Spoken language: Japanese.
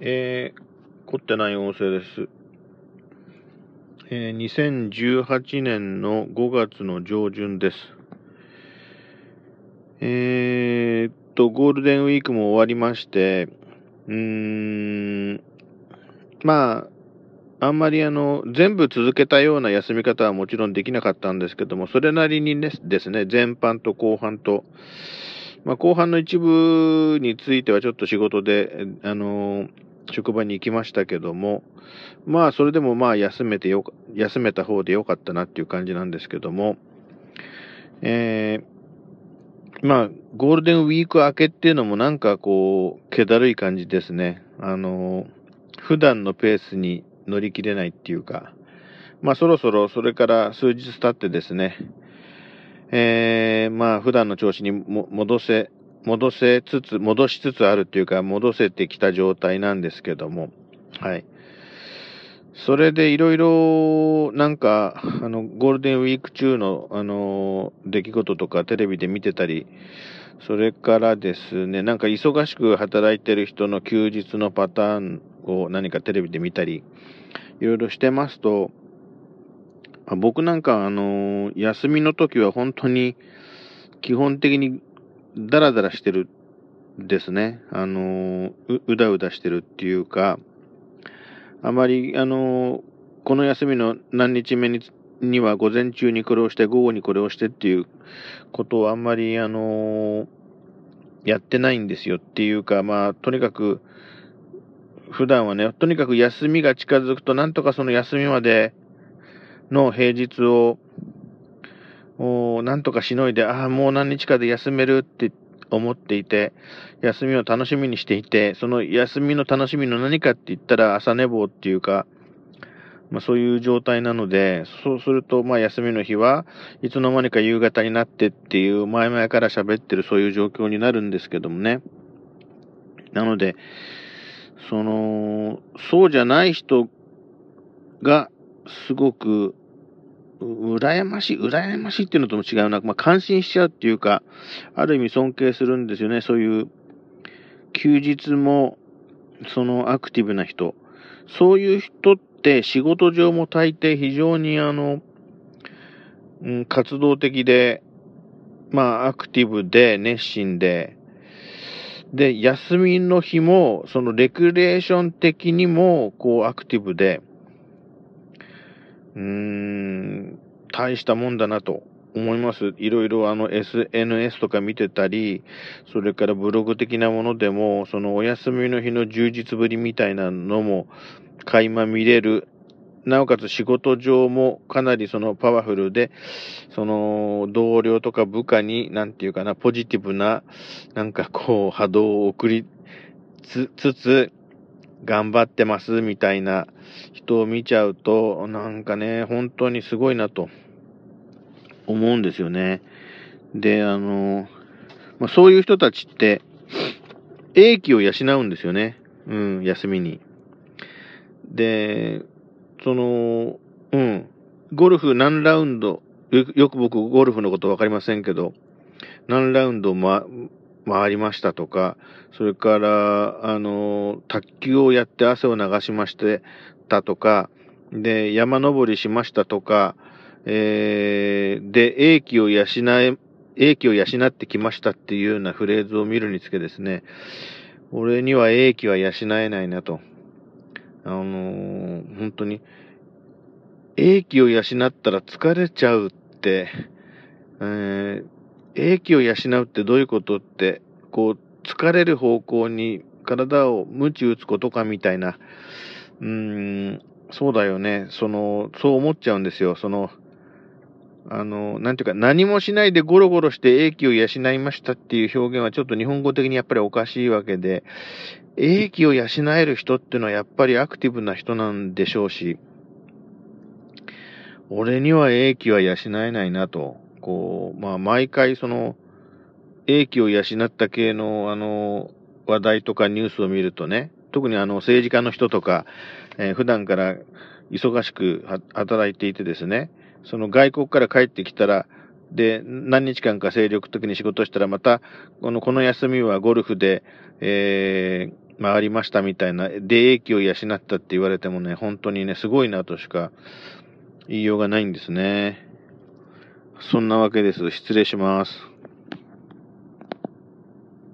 えー、凝ってない音声です。えー、2018年の5月の上旬です。えー、っと、ゴールデンウィークも終わりまして、うーん、まあ、あんまりあの、全部続けたような休み方はもちろんできなかったんですけども、それなりにねですね、前半と後半と、まあ、後半の一部についてはちょっと仕事で、あの職場に行きましたけども、まあ、それでもまあ、休めてよ、休めた方でよかったなっていう感じなんですけども、えー、まあ、ゴールデンウィーク明けっていうのもなんかこう、気だるい感じですね。あの、普段のペースに乗り切れないっていうか、まあ、そろそろそれから数日経ってですね、えー、まあ、普段の調子に戻せ、戻せつつ、戻しつつあるっていうか、戻せてきた状態なんですけども、はい。それでいろいろ、なんか、あの、ゴールデンウィーク中の、あの、出来事とかテレビで見てたり、それからですね、なんか忙しく働いてる人の休日のパターンを何かテレビで見たり、いろいろしてますと、あ僕なんか、あの、休みの時は本当に、基本的にダラダラしてるですね。あのう、うだうだしてるっていうか、あまり、あのこの休みの何日目にには午前中にこれをして、午後にこれをしてっていうことをあんまり、あのやってないんですよっていうか、まあ、とにかく、普段はね、とにかく休みが近づくと、なんとかその休みまでの平日をおなんとかしのいで、ああ、もう何日かで休めるって思っていて、休みを楽しみにしていて、その休みの楽しみの何かって言ったら朝寝坊っていうか、まあ、そういう状態なので、そうすると、まあ、休みの日はいつの間にか夕方になってっていう、前々から喋ってるそういう状況になるんですけどもね。なので、その、そうじゃない人がすごくう羨ましい、羨ましいっていうのとも違うな。まあ、感心しちゃうっていうか、ある意味尊敬するんですよね。そういう、休日も、そのアクティブな人。そういう人って仕事上も大抵非常にあの、うん、活動的で、まあ、アクティブで、熱心で、で、休みの日も、そのレクレーション的にも、こう、アクティブで、うーん、大したもんだなと思います。いろいろあの SNS とか見てたり、それからブログ的なものでも、そのお休みの日の充実ぶりみたいなのも垣間見れる。なおかつ仕事上もかなりそのパワフルで、その同僚とか部下に、なんていうかな、ポジティブな、なんかこう波動を送りつつ、頑張ってますみたいな人を見ちゃうと、なんかね、本当にすごいなと思うんですよね。で、あの、まあ、そういう人たちって、英気を養うんですよね。うん、休みに。で、その、うん、ゴルフ何ラウンド、よく僕ゴルフのことわかりませんけど、何ラウンド、ま、回りましたとか、それから、あの、卓球をやって汗を流しましてたとか、で、山登りしましたとか、えー、で、英気を養え、英気を養ってきましたっていうようなフレーズを見るにつけですね、俺には英気は養えないなと。あのー、本当に、英気を養ったら疲れちゃうって、えー、英気を養うってどういうことって、こう、疲れる方向に体を鞭打つことかみたいな、うーん、そうだよね。その、そう思っちゃうんですよ。その、あの、なんていうか、何もしないでゴロゴロして英気を養いましたっていう表現はちょっと日本語的にやっぱりおかしいわけで、英気を養える人っていうのはやっぱりアクティブな人なんでしょうし、俺には英気は養えないなと。こう、まあ、毎回その、英気を養った系の、あの、話題とかニュースを見るとね、特にあの、政治家の人とか、えー、普段から忙しく働いていてですね、その外国から帰ってきたら、で、何日間か精力的に仕事したら、また、この、この休みはゴルフで、えー、回りましたみたいな、で、英気を養ったって言われてもね、本当にね、すごいなとしか言いようがないんですね。そんなわけです。失礼します。